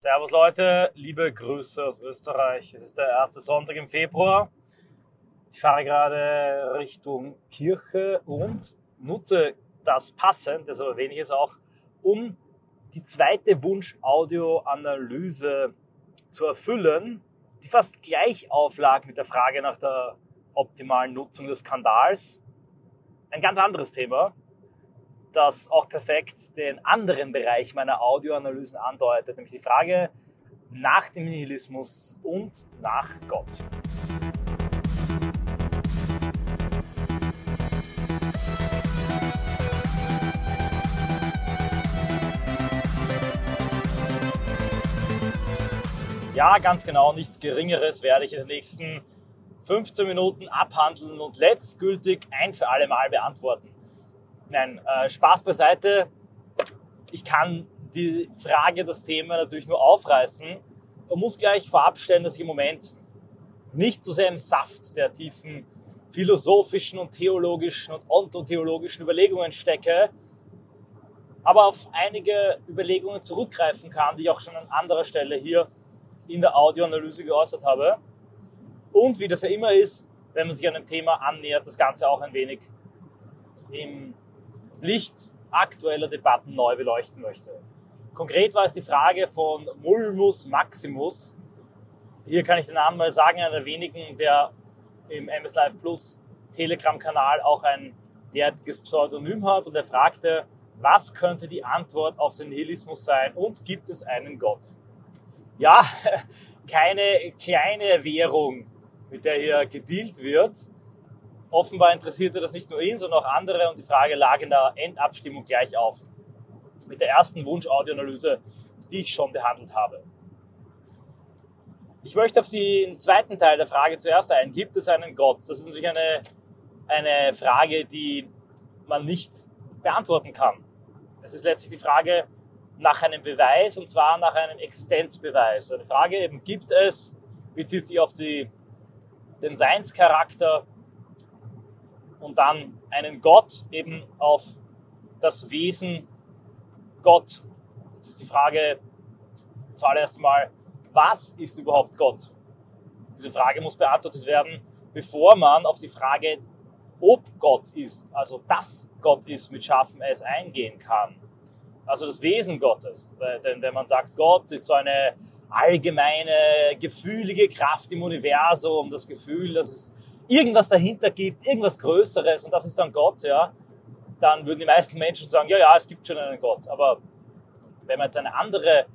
Servus Leute, liebe Grüße aus Österreich. Es ist der erste Sonntag im Februar. Ich fahre gerade Richtung Kirche und nutze das passend, deshalb erwähne ich es auch, um die zweite Wunsch-Audio-Analyse zu erfüllen, die fast gleich auflag mit der Frage nach der optimalen Nutzung des Skandals. Ein ganz anderes Thema, das auch perfekt den anderen Bereich meiner Audioanalysen andeutet, nämlich die Frage nach dem Nihilismus und nach Gott. Ja, ganz genau, nichts Geringeres werde ich in den nächsten 15 Minuten abhandeln und letztgültig ein für alle Mal beantworten. Nein, äh, Spaß beiseite. Ich kann die Frage, das Thema natürlich nur aufreißen und muss gleich vorab stellen, dass ich im Moment nicht so sehr im Saft der tiefen philosophischen und theologischen und ontotheologischen Überlegungen stecke, aber auf einige Überlegungen zurückgreifen kann, die ich auch schon an anderer Stelle hier in der Audioanalyse geäußert habe. Und wie das ja immer ist, wenn man sich einem Thema annähert, das Ganze auch ein wenig im Licht aktueller Debatten neu beleuchten möchte. Konkret war es die Frage von Mulmus Maximus. Hier kann ich den Namen mal sagen, einer der wenigen, der im MS Live Plus Telegram-Kanal auch ein derartiges Pseudonym hat und er fragte, was könnte die Antwort auf den Nihilismus sein und gibt es einen Gott? Ja, keine kleine Währung, mit der hier gedealt wird, Offenbar interessierte das nicht nur ihn, sondern auch andere und die Frage lag in der Endabstimmung gleich auf. Mit der ersten Wunsch-Audioanalyse, die ich schon behandelt habe. Ich möchte auf den zweiten Teil der Frage zuerst ein. Gibt es einen Gott? Das ist natürlich eine, eine Frage, die man nicht beantworten kann. Es ist letztlich die Frage nach einem Beweis und zwar nach einem Existenzbeweis. Eine Frage eben, gibt es, bezieht sich auf die, den Seinscharakter und dann einen Gott eben auf das Wesen Gott. Jetzt ist die Frage zuallererst mal, was ist überhaupt Gott? Diese Frage muss beantwortet werden, bevor man auf die Frage, ob Gott ist, also dass Gott ist, mit scharfem S eingehen kann. Also das Wesen Gottes. Denn wenn man sagt, Gott ist so eine allgemeine, gefühlige Kraft im Universum, das Gefühl, dass es irgendwas dahinter gibt, irgendwas Größeres und das ist dann Gott, ja, dann würden die meisten Menschen sagen, ja, ja, es gibt schon einen Gott. Aber wenn man jetzt eine andere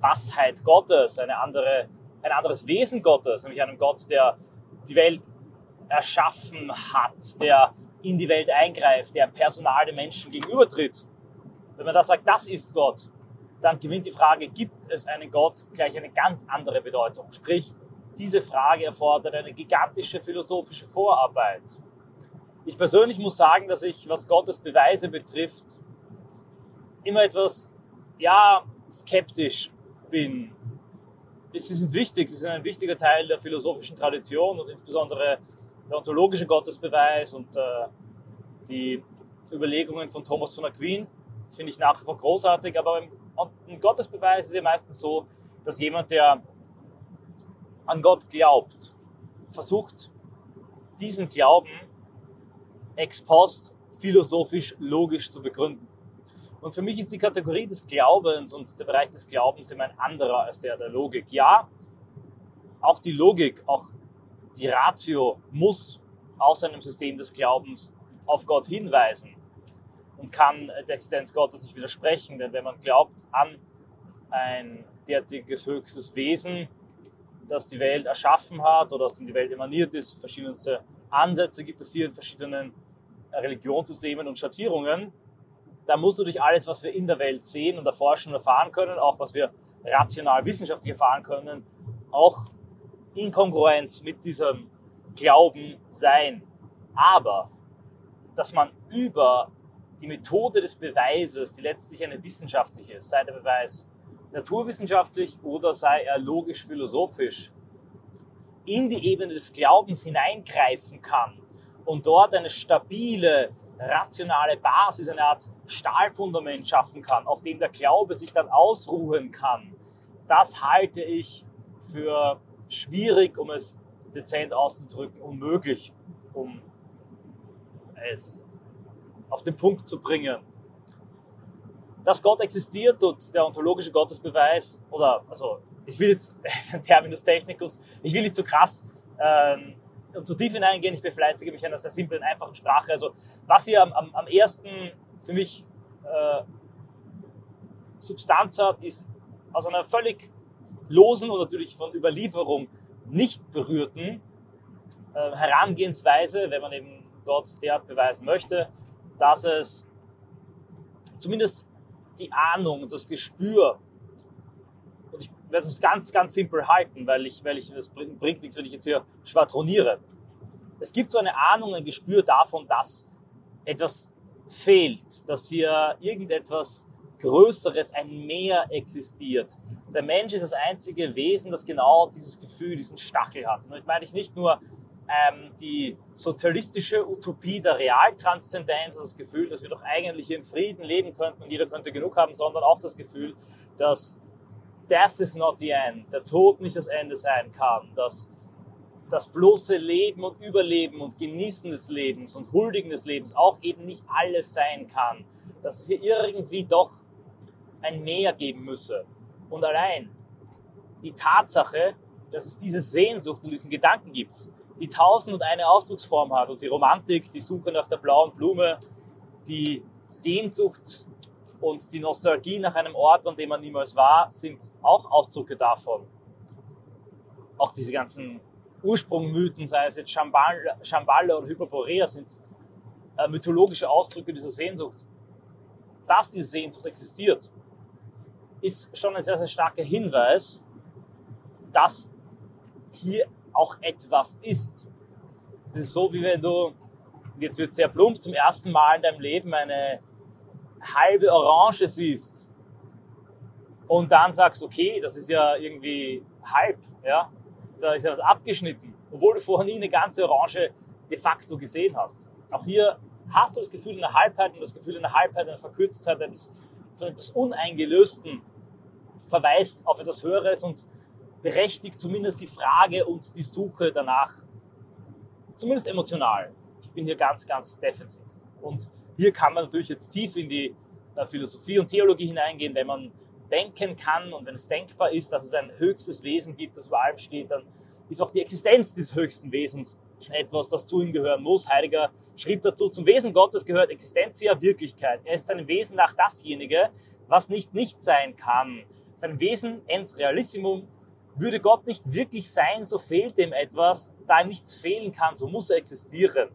Washeit Gottes, eine andere, ein anderes Wesen Gottes, nämlich einen Gott, der die Welt erschaffen hat, der in die Welt eingreift, der personal den Menschen gegenübertritt, wenn man da sagt, das ist Gott, dann gewinnt die Frage, gibt es einen Gott, gleich eine ganz andere Bedeutung. Sprich, diese Frage erfordert eine gigantische philosophische Vorarbeit. Ich persönlich muss sagen, dass ich, was Gottes Beweise betrifft, immer etwas, ja, skeptisch bin. Sie sind wichtig, sie sind ein wichtiger Teil der philosophischen Tradition und insbesondere der ontologische Gottesbeweis und äh, die Überlegungen von Thomas von Aquin finde ich nach wie vor großartig, aber ein Gottesbeweis ist ja meistens so, dass jemand, der an Gott glaubt, versucht, diesen Glauben ex post philosophisch logisch zu begründen. Und für mich ist die Kategorie des Glaubens und der Bereich des Glaubens immer ein anderer als der der Logik. Ja, auch die Logik, auch die Ratio muss aus einem System des Glaubens auf Gott hinweisen und kann der Existenz Gottes nicht widersprechen. Denn wenn man glaubt an ein derartiges höchstes Wesen, das die Welt erschaffen hat oder aus dem die Welt emaniert ist. Verschiedenste Ansätze gibt es hier in verschiedenen Religionssystemen und Schattierungen. Da du durch alles, was wir in der Welt sehen und erforschen und erfahren können, auch was wir rational wissenschaftlich erfahren können, auch in Kongruenz mit diesem Glauben sein. Aber, dass man über die Methode des Beweises, die letztlich eine wissenschaftliche ist, sei der Beweis naturwissenschaftlich oder sei er logisch-philosophisch, in die Ebene des Glaubens hineingreifen kann und dort eine stabile, rationale Basis, eine Art Stahlfundament schaffen kann, auf dem der Glaube sich dann ausruhen kann, das halte ich für schwierig, um es dezent auszudrücken, unmöglich, um es auf den Punkt zu bringen. Dass Gott existiert und der ontologische Gottesbeweis, oder, also, ich will jetzt, ein Terminus technicus, ich will nicht zu krass ähm, und zu tief hineingehen, ich befleißige mich einer sehr simplen, einfachen Sprache. Also, was hier am, am, am ersten für mich äh, Substanz hat, ist aus einer völlig losen und natürlich von Überlieferung nicht berührten äh, Herangehensweise, wenn man eben Gott derart beweisen möchte, dass es zumindest die Ahnung, das Gespür, und ich werde es ganz, ganz simpel halten, weil ich, weil ich, es bringt, bringt nichts, wenn ich jetzt hier schwadroniere. Es gibt so eine Ahnung, ein Gespür davon, dass etwas fehlt, dass hier irgendetwas Größeres, ein Mehr existiert. Der Mensch ist das einzige Wesen, das genau dieses Gefühl, diesen Stachel hat. Und damit meine ich nicht nur ähm, die sozialistische Utopie der Realtranszendenz, also das Gefühl, dass wir doch eigentlich hier in Frieden leben könnten und jeder könnte genug haben, sondern auch das Gefühl, dass Death is not the end, der Tod nicht das Ende sein kann, dass das bloße Leben und Überleben und Genießen des Lebens und Huldigen des Lebens auch eben nicht alles sein kann, dass es hier irgendwie doch ein Mehr geben müsse. Und allein die Tatsache, dass es diese Sehnsucht und diesen Gedanken gibt, die tausend und eine Ausdrucksform hat und die Romantik, die Suche nach der blauen Blume, die Sehnsucht und die Nostalgie nach einem Ort, an dem man niemals war, sind auch Ausdrücke davon. Auch diese ganzen Ursprungmythen, sei es jetzt Shambhala, oder Hyperborea, sind äh, mythologische Ausdrücke dieser Sehnsucht. Dass diese Sehnsucht existiert, ist schon ein sehr, sehr starker Hinweis, dass hier auch etwas ist. Es ist so, wie wenn du, jetzt wird sehr plump, zum ersten Mal in deinem Leben eine halbe Orange siehst und dann sagst, okay, das ist ja irgendwie halb, ja, da ist ja was abgeschnitten, obwohl du vorher nie eine ganze Orange de facto gesehen hast. Auch hier hast du das Gefühl einer Halbheit und das Gefühl einer Halbheit, einer Verkürztheit, eines, von etwas Uneingelösten verweist auf etwas Höheres und berechtigt zumindest die Frage und die Suche danach, zumindest emotional. Ich bin hier ganz, ganz defensiv. Und hier kann man natürlich jetzt tief in die äh, Philosophie und Theologie hineingehen, wenn man denken kann und wenn es denkbar ist, dass es ein höchstes Wesen gibt, das über allem steht, dann ist auch die Existenz des höchsten Wesens etwas, das zu ihm gehören muss. Heidegger schrieb dazu, zum Wesen Gottes gehört Existentia Wirklichkeit. Er ist seinem Wesen nach dasjenige, was nicht nicht sein kann. Sein Wesen ens realissimum würde Gott nicht wirklich sein, so fehlt ihm etwas, da ihm nichts fehlen kann, so muss er existieren.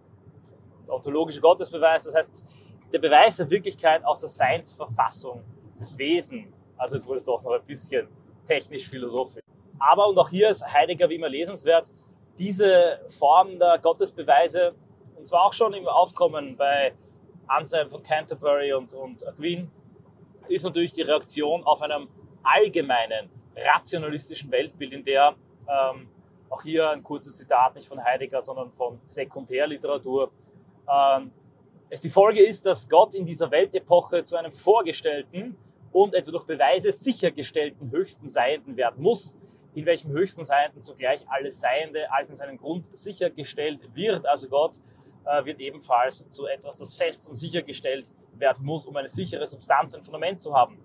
Der ontologische Gottesbeweis, das heißt, der Beweis der Wirklichkeit aus der Seinsverfassung des Wesens. Also jetzt wurde es doch noch ein bisschen technisch-philosophisch. Aber, und auch hier ist Heidegger wie immer lesenswert, diese Form der Gottesbeweise, und zwar auch schon im Aufkommen bei Anselm von Canterbury und, und Queen, ist natürlich die Reaktion auf einem allgemeinen rationalistischen Weltbild, in der ähm, auch hier ein kurzes Zitat nicht von Heidegger, sondern von Sekundärliteratur. Ähm, es die Folge ist, dass Gott in dieser Weltepoche zu einem vorgestellten und etwa durch Beweise sichergestellten höchsten Seienden werden muss, in welchem höchsten Seienden zugleich alles Seiende als in seinem Grund sichergestellt wird. Also Gott äh, wird ebenfalls zu etwas, das fest und sichergestellt werden muss, um eine sichere Substanz, ein Fundament zu haben.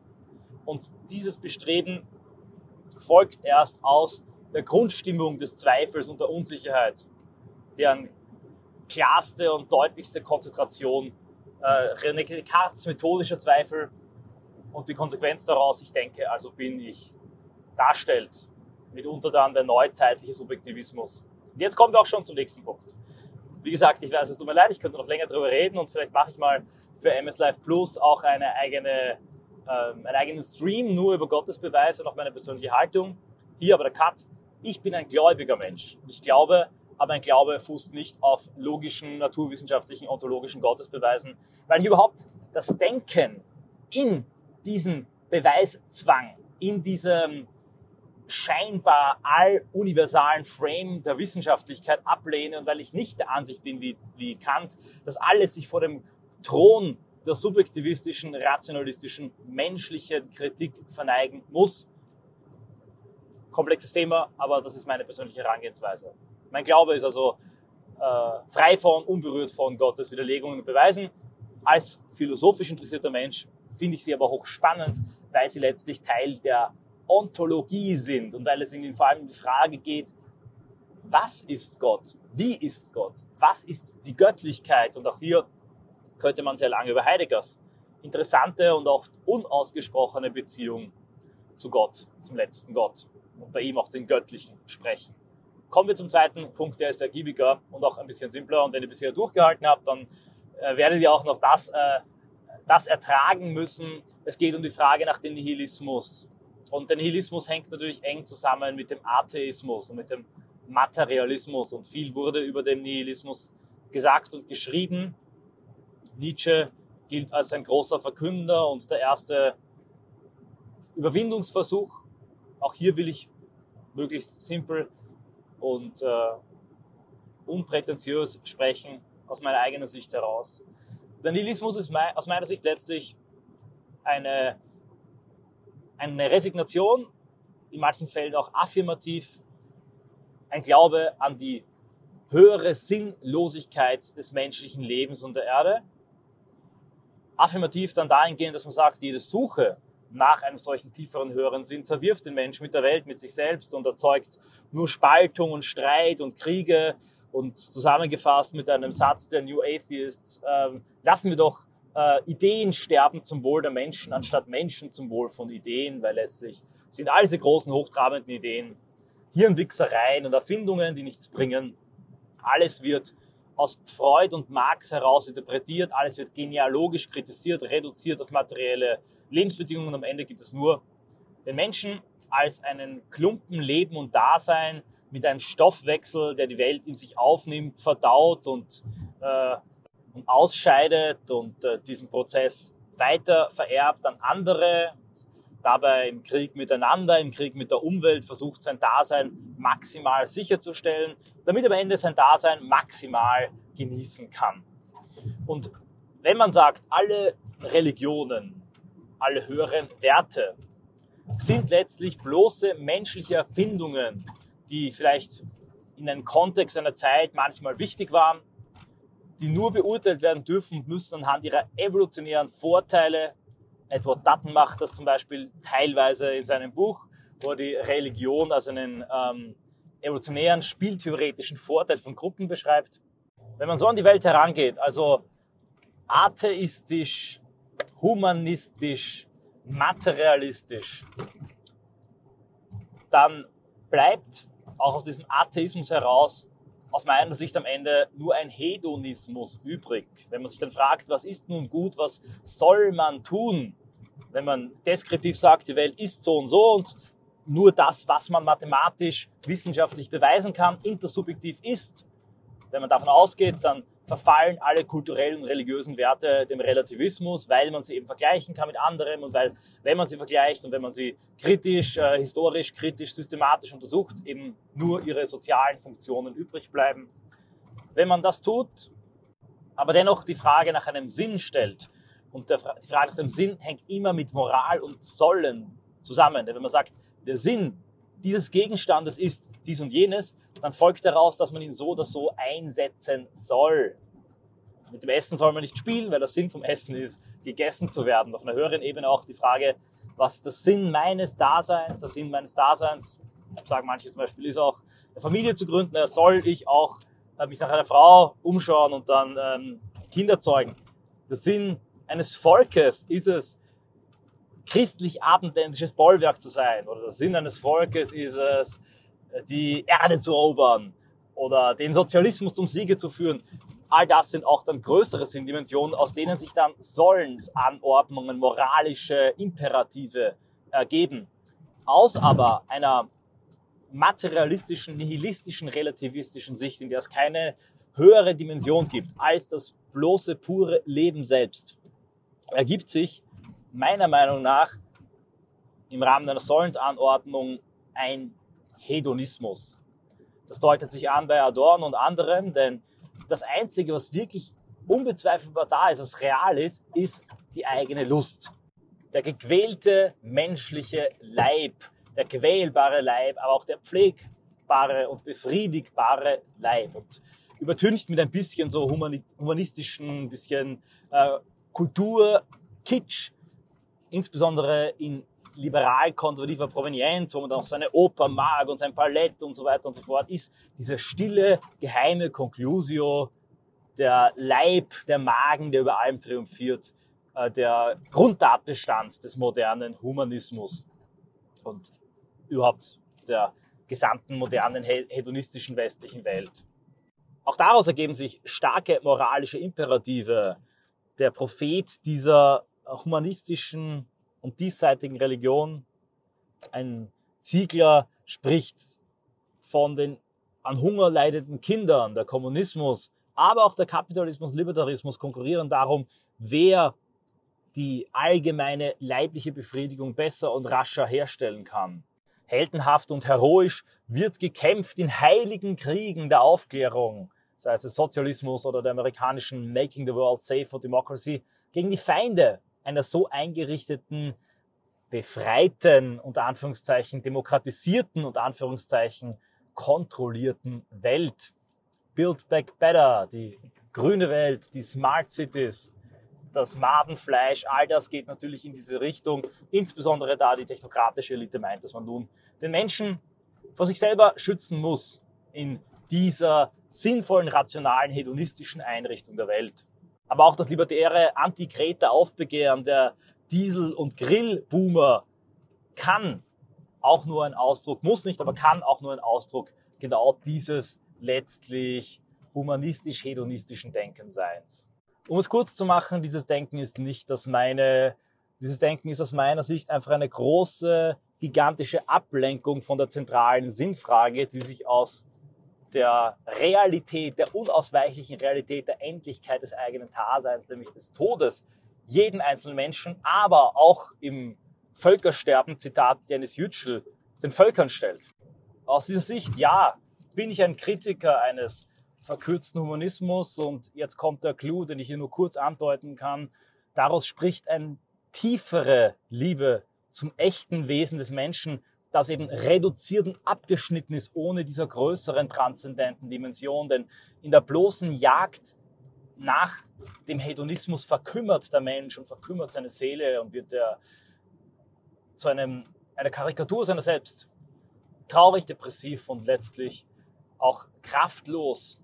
Und dieses Bestreben folgt erst aus der Grundstimmung des Zweifels und der Unsicherheit, deren klarste und deutlichste Konzentration äh, René Descartes methodischer Zweifel und die Konsequenz daraus, ich denke, also bin ich, darstellt. Mitunter dann der neuzeitliche Subjektivismus. Und jetzt kommen wir auch schon zum nächsten Punkt. Wie gesagt, ich weiß, es tut mir leid, ich könnte noch länger darüber reden und vielleicht mache ich mal für MS Live Plus auch eine eigene ähm, einen eigenen Stream nur über Gottesbeweise und auch meine persönliche Haltung. Hier aber der Cut. Ich bin ein gläubiger Mensch. Ich glaube, aber mein Glaube fußt nicht auf logischen, naturwissenschaftlichen, ontologischen Gottesbeweisen, weil ich überhaupt das Denken in diesen Beweiszwang, in diesem scheinbar alluniversalen Frame der Wissenschaftlichkeit ablehne und weil ich nicht der Ansicht bin wie, wie Kant, dass alles sich vor dem Thron der subjektivistischen, rationalistischen, menschlichen Kritik verneigen muss. komplexes Thema, aber das ist meine persönliche Herangehensweise. Mein Glaube ist also äh, frei von, unberührt von Gottes Widerlegungen und Beweisen. Als philosophisch interessierter Mensch finde ich sie aber hochspannend, weil sie letztlich Teil der Ontologie sind und weil es ihnen vor allem um die Frage geht, was ist Gott? Wie ist Gott? Was ist die Göttlichkeit? Und auch hier könnte man sehr lange über Heideggers interessante und oft unausgesprochene Beziehung zu Gott, zum letzten Gott und bei ihm auch den Göttlichen sprechen. Kommen wir zum zweiten Punkt, der ist ergiebiger und auch ein bisschen simpler. Und wenn ihr bisher durchgehalten habt, dann äh, werdet ihr auch noch das, äh, das ertragen müssen. Es geht um die Frage nach dem Nihilismus. Und der Nihilismus hängt natürlich eng zusammen mit dem Atheismus und mit dem Materialismus. Und viel wurde über den Nihilismus gesagt und geschrieben. Nietzsche gilt als ein großer Verkünder und der erste Überwindungsversuch. Auch hier will ich möglichst simpel und äh, unprätentiös sprechen aus meiner eigenen Sicht heraus. Der Nihilismus ist mein, aus meiner Sicht letztlich eine, eine Resignation, in manchen Fällen auch affirmativ, ein Glaube an die höhere Sinnlosigkeit des menschlichen Lebens und der Erde. Affirmativ dann dahingehend, dass man sagt, jede Suche nach einem solchen tieferen, höheren Sinn zerwirft den Menschen mit der Welt, mit sich selbst und erzeugt nur Spaltung und Streit und Kriege. Und zusammengefasst mit einem Satz der New Atheists, äh, lassen wir doch äh, Ideen sterben zum Wohl der Menschen, anstatt Menschen zum Wohl von Ideen, weil letztlich sind all diese großen, hochtrabenden Ideen Hirnwichsereien und Erfindungen, die nichts bringen. Alles wird aus Freud und Marx heraus interpretiert, alles wird genealogisch kritisiert, reduziert auf materielle Lebensbedingungen. Am Ende gibt es nur den Menschen als einen Klumpen Leben und Dasein mit einem Stoffwechsel, der die Welt in sich aufnimmt, verdaut und, äh, und ausscheidet und äh, diesen Prozess weiter vererbt an andere, dabei im Krieg miteinander, im Krieg mit der Umwelt versucht, sein Dasein maximal sicherzustellen, damit am Ende sein Dasein maximal genießen kann. Und wenn man sagt, alle Religionen alle höheren Werte sind letztlich bloße menschliche Erfindungen, die vielleicht in einem Kontext einer Zeit manchmal wichtig waren, die nur beurteilt werden dürfen und müssen anhand ihrer evolutionären Vorteile. Edward Dutton macht das zum Beispiel teilweise in seinem Buch, wo er die Religion als einen ähm, evolutionären, spieltheoretischen Vorteil von Gruppen beschreibt. Wenn man so an die Welt herangeht, also atheistisch, humanistisch, materialistisch, dann bleibt auch aus diesem Atheismus heraus aus meiner Sicht am Ende nur ein Hedonismus übrig. Wenn man sich dann fragt, was ist nun gut, was soll man tun? Wenn man deskriptiv sagt, die Welt ist so und so und nur das, was man mathematisch, wissenschaftlich beweisen kann, intersubjektiv ist. Wenn man davon ausgeht, dann verfallen alle kulturellen und religiösen Werte dem Relativismus, weil man sie eben vergleichen kann mit anderen und weil, wenn man sie vergleicht und wenn man sie kritisch, äh, historisch, kritisch, systematisch untersucht, eben nur ihre sozialen Funktionen übrig bleiben. Wenn man das tut, aber dennoch die Frage nach einem Sinn stellt, und der, die Frage nach dem Sinn hängt immer mit Moral und Sollen zusammen. Denn wenn man sagt, der Sinn dieses Gegenstandes ist dies und jenes, dann folgt daraus, dass man ihn so oder so einsetzen soll. Mit dem Essen soll man nicht spielen, weil der Sinn vom Essen ist, gegessen zu werden. Auf einer höheren Ebene auch die Frage, was ist der Sinn meines Daseins? Der Sinn meines Daseins, sagen manche zum Beispiel, ist auch eine Familie zu gründen. Soll ich auch äh, mich nach einer Frau umschauen und dann ähm, Kinder zeugen. Der Sinn eines Volkes ist es, christlich-abendländisches Bollwerk zu sein. Oder der Sinn eines Volkes ist es, die Erde zu erobern oder den Sozialismus zum Siege zu führen. All das sind auch dann größere Sinndimensionen, aus denen sich dann Sollensanordnungen, moralische Imperative ergeben. Aus aber einer materialistischen, nihilistischen, relativistischen Sicht, in der es keine höhere Dimension gibt als das bloße, pure Leben selbst, ergibt sich meiner Meinung nach im Rahmen einer Sollensanordnung ein Hedonismus. Das deutet sich an bei Adorno und anderen, denn das Einzige, was wirklich unbezweifelbar da ist, was real ist, ist die eigene Lust. Der gequälte menschliche Leib, der quälbare Leib, aber auch der pflegbare und befriedigbare Leib. Und übertüncht mit ein bisschen so humanistischen, ein bisschen äh, Kultur, Kitsch, insbesondere in liberal-konservativer Provenienz, wo man dann auch seine Oper mag und sein Ballett und so weiter und so fort, ist diese stille, geheime Conclusio, der Leib, der Magen, der über allem triumphiert, äh, der Grundtatbestand des modernen Humanismus und überhaupt der gesamten modernen hedonistischen westlichen Welt. Auch daraus ergeben sich starke moralische Imperative. Der Prophet dieser humanistischen und diesseitigen Religion, ein Ziegler, spricht von den an Hunger leidenden Kindern. Der Kommunismus, aber auch der Kapitalismus, Libertarismus konkurrieren darum, wer die allgemeine leibliche Befriedigung besser und rascher herstellen kann. Heldenhaft und heroisch wird gekämpft in heiligen Kriegen der Aufklärung, sei es des Sozialismus oder der amerikanischen Making the World Safe for Democracy, gegen die Feinde einer so eingerichteten, befreiten, unter Anführungszeichen, demokratisierten, unter Anführungszeichen, kontrollierten Welt. Build Back Better, die grüne Welt, die Smart Cities, das Madenfleisch, all das geht natürlich in diese Richtung. Insbesondere da die technokratische Elite meint, dass man nun den Menschen vor sich selber schützen muss in dieser sinnvollen, rationalen, hedonistischen Einrichtung der Welt. Aber auch das libertäre Anti-Kreta-Aufbegehren der Diesel- und Grillboomer kann auch nur ein Ausdruck, muss nicht, aber kann auch nur ein Ausdruck genau dieses letztlich humanistisch-hedonistischen Denkenseins. Um es kurz zu machen, dieses Denken ist nicht dass meine, dieses Denken ist aus meiner Sicht einfach eine große, gigantische Ablenkung von der zentralen Sinnfrage, die sich aus der Realität, der unausweichlichen Realität der Endlichkeit des eigenen Daseins, nämlich des Todes, jeden einzelnen Menschen, aber auch im Völkersterben, Zitat Dennis Yücel, den Völkern stellt. Aus dieser Sicht, ja, bin ich ein Kritiker eines verkürzten Humanismus und jetzt kommt der Clou, den ich hier nur kurz andeuten kann. Daraus spricht eine tiefere Liebe zum echten Wesen des Menschen, das eben reduziert und abgeschnitten ist, ohne dieser größeren transzendenten Dimension. Denn in der bloßen Jagd nach dem Hedonismus verkümmert der Mensch und verkümmert seine Seele und wird er zu einem, einer Karikatur seiner selbst. Traurig, depressiv und letztlich auch kraftlos.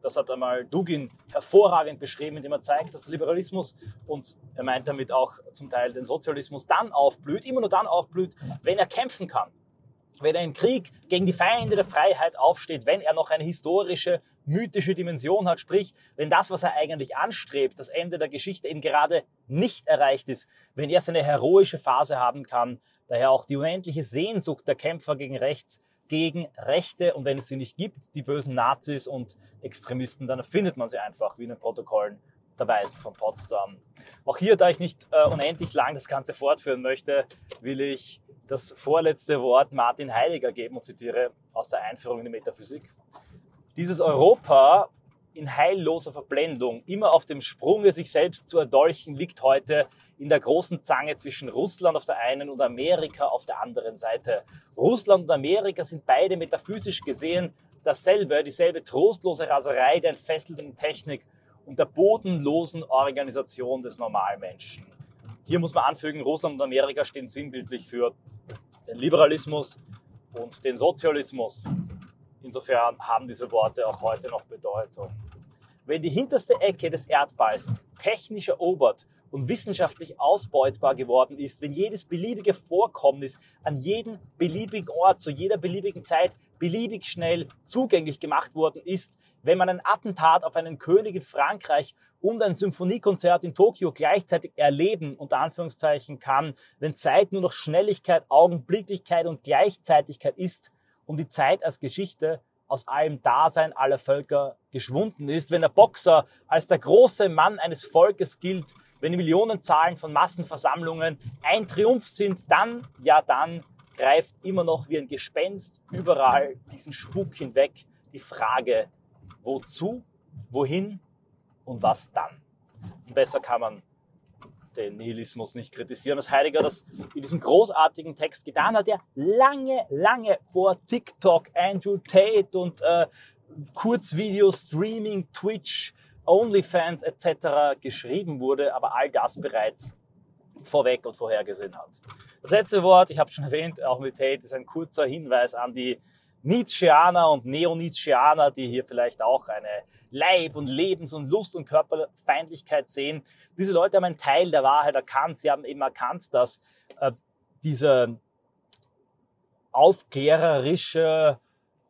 Das hat einmal Dugin hervorragend beschrieben, indem er zeigt, dass der Liberalismus und er meint damit auch zum Teil den Sozialismus dann aufblüht, immer nur dann aufblüht, wenn er kämpfen kann. Wenn er im Krieg gegen die Feinde der Freiheit aufsteht, wenn er noch eine historische, mythische Dimension hat, sprich, wenn das, was er eigentlich anstrebt, das Ende der Geschichte eben gerade nicht erreicht ist, wenn er seine heroische Phase haben kann, daher auch die unendliche Sehnsucht der Kämpfer gegen rechts, gegen Rechte und wenn es sie nicht gibt, die bösen Nazis und Extremisten, dann findet man sie einfach wie in den Protokollen der Weisen von Potsdam. Auch hier, da ich nicht äh, unendlich lang das Ganze fortführen möchte, will ich das vorletzte Wort Martin Heidegger geben und zitiere aus der Einführung in die Metaphysik. Dieses Europa in heilloser Verblendung, immer auf dem Sprunge, sich selbst zu erdolchen, liegt heute in der großen Zange zwischen Russland auf der einen und Amerika auf der anderen Seite. Russland und Amerika sind beide metaphysisch gesehen dasselbe, dieselbe trostlose Raserei der entfesselten Technik und der bodenlosen Organisation des Normalmenschen. Hier muss man anfügen, Russland und Amerika stehen sinnbildlich für den Liberalismus und den Sozialismus. Insofern haben diese Worte auch heute noch Bedeutung. Wenn die hinterste Ecke des Erdballs technisch erobert und wissenschaftlich ausbeutbar geworden ist, wenn jedes beliebige Vorkommnis an jedem beliebigen Ort zu jeder beliebigen Zeit beliebig schnell zugänglich gemacht worden ist, wenn man ein Attentat auf einen König in Frankreich und ein Symphoniekonzert in Tokio gleichzeitig erleben, unter Anführungszeichen kann, wenn Zeit nur noch Schnelligkeit, Augenblicklichkeit und Gleichzeitigkeit ist und die Zeit als Geschichte aus allem Dasein aller Völker geschwunden ist, wenn der Boxer als der große Mann eines Volkes gilt, wenn die Millionenzahlen von Massenversammlungen ein Triumph sind, dann, ja dann, greift immer noch wie ein Gespenst überall diesen Spuk hinweg die Frage, wozu, wohin und was dann. Und besser kann man den Nihilismus nicht kritisieren. Das Heidegger das in diesem großartigen Text getan hat, der lange, lange vor TikTok, Andrew Tate und äh, Kurzvideo, Streaming, Twitch, OnlyFans etc. geschrieben wurde, aber all das bereits vorweg und vorhergesehen hat. Das letzte Wort, ich habe schon erwähnt, auch mit Tate, ist ein kurzer Hinweis an die Nietzscheaner und Neo-Nietzscheaner, die hier vielleicht auch eine Leib- und Lebens- und Lust- und Körperfeindlichkeit sehen. Diese Leute haben einen Teil der Wahrheit erkannt. Sie haben eben erkannt, dass äh, diese aufklärerische,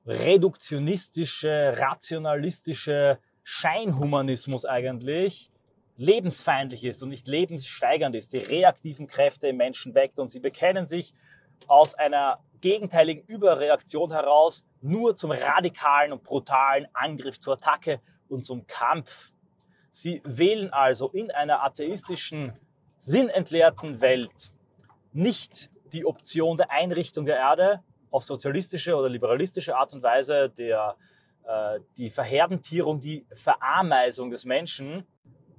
reduktionistische, rationalistische Scheinhumanismus eigentlich lebensfeindlich ist und nicht lebenssteigernd ist, die reaktiven Kräfte im Menschen weckt und sie bekennen sich aus einer gegenteiligen Überreaktion heraus nur zum radikalen und brutalen Angriff zur Attacke und zum Kampf. Sie wählen also in einer atheistischen, sinnentleerten Welt nicht die Option der Einrichtung der Erde auf sozialistische oder liberalistische Art und Weise, der, äh, die Verherdenpierung, die Verameisung des Menschen,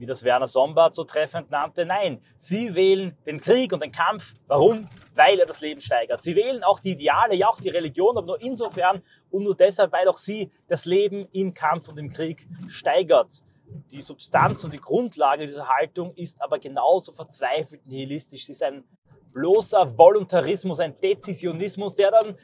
wie das Werner Sombart so treffend nannte. Nein, sie wählen den Krieg und den Kampf. Warum? Weil er das Leben steigert. Sie wählen auch die Ideale, ja auch die Religion, aber nur insofern und nur deshalb, weil auch sie das Leben im Kampf und im Krieg steigert. Die Substanz und die Grundlage dieser Haltung ist aber genauso verzweifelt nihilistisch. Sie ist ein bloßer Voluntarismus, ein Dezisionismus, der dann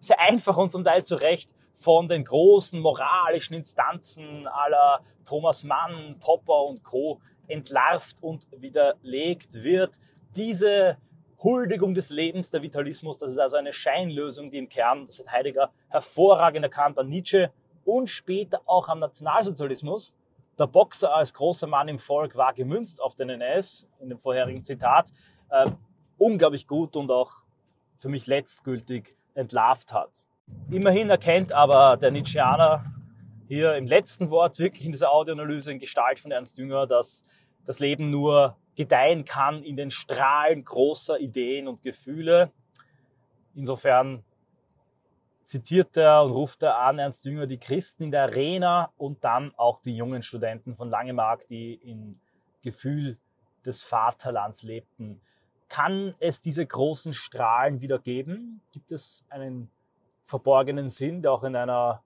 sehr einfach und zum Teil zu Recht von den großen moralischen Instanzen aller Thomas Mann, Popper und Co. entlarvt und widerlegt wird. Diese Huldigung des Lebens, der Vitalismus, das ist also eine Scheinlösung, die im Kern, das hat Heidegger hervorragend erkannt an Nietzsche und später auch am Nationalsozialismus. Der Boxer als großer Mann im Volk war gemünzt auf den NS, in dem vorherigen Zitat, äh, unglaublich gut und auch für mich letztgültig entlarvt hat. Immerhin erkennt aber der Nietzscheaner hier im letzten Wort wirklich in dieser Audioanalyse in Gestalt von Ernst Jünger, dass das Leben nur gedeihen kann in den Strahlen großer Ideen und Gefühle. Insofern zitiert er und ruft er an Ernst Jünger die Christen in der Arena und dann auch die jungen Studenten von Langemark, die im Gefühl des Vaterlands lebten. Kann es diese großen Strahlen wieder geben? Gibt es einen verborgenen Sinn, der auch in einer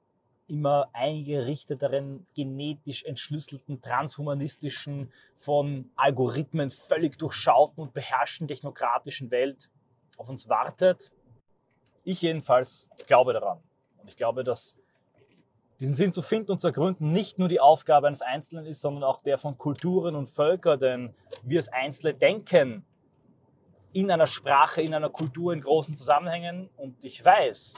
immer eingerichteteren, genetisch entschlüsselten, transhumanistischen, von Algorithmen völlig durchschauten und beherrschten technokratischen Welt auf uns wartet. Ich jedenfalls glaube daran. Und ich glaube, dass diesen Sinn zu finden und zu ergründen nicht nur die Aufgabe eines Einzelnen ist, sondern auch der von Kulturen und Völkern, denn wir als Einzelne denken in einer Sprache, in einer Kultur, in großen Zusammenhängen. Und ich weiß,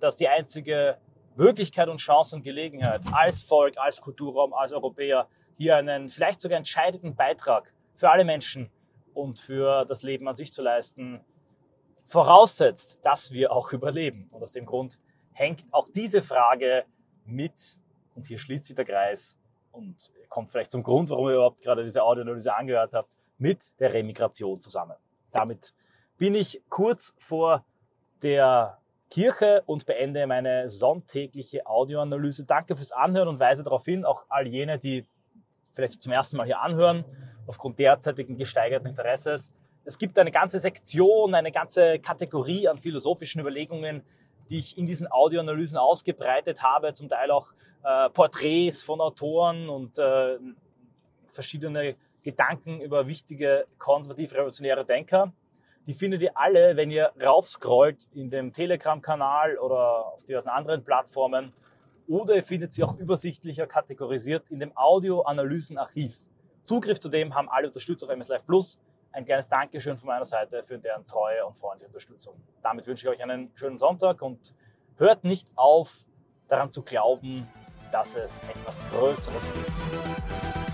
dass die einzige Möglichkeit und Chance und Gelegenheit als Volk, als Kulturraum, als Europäer hier einen vielleicht sogar entscheidenden Beitrag für alle Menschen und für das Leben an sich zu leisten, voraussetzt, dass wir auch überleben. Und aus dem Grund hängt auch diese Frage mit, und hier schließt sich der Kreis und kommt vielleicht zum Grund, warum ihr überhaupt gerade diese Audioanalyse angehört habt, mit der Remigration zusammen. Damit bin ich kurz vor der Kirche und beende meine sonntägliche Audioanalyse. Danke fürs Anhören und weise darauf hin, auch all jene, die vielleicht zum ersten Mal hier anhören, aufgrund derzeitigen gesteigerten Interesses. Es gibt eine ganze Sektion, eine ganze Kategorie an philosophischen Überlegungen, die ich in diesen Audioanalysen ausgebreitet habe, zum Teil auch äh, Porträts von Autoren und äh, verschiedene Gedanken über wichtige konservativ-revolutionäre Denker. Die findet ihr alle, wenn ihr raufscrollt in dem Telegram-Kanal oder auf diversen anderen Plattformen. Oder ihr findet sie auch übersichtlicher kategorisiert in dem Audio-Analysen-Archiv. Zugriff zu dem haben alle Unterstützer auf MS Live Plus. Ein kleines Dankeschön von meiner Seite für deren treue und freundliche Unterstützung. Damit wünsche ich euch einen schönen Sonntag und hört nicht auf, daran zu glauben, dass es etwas Größeres gibt.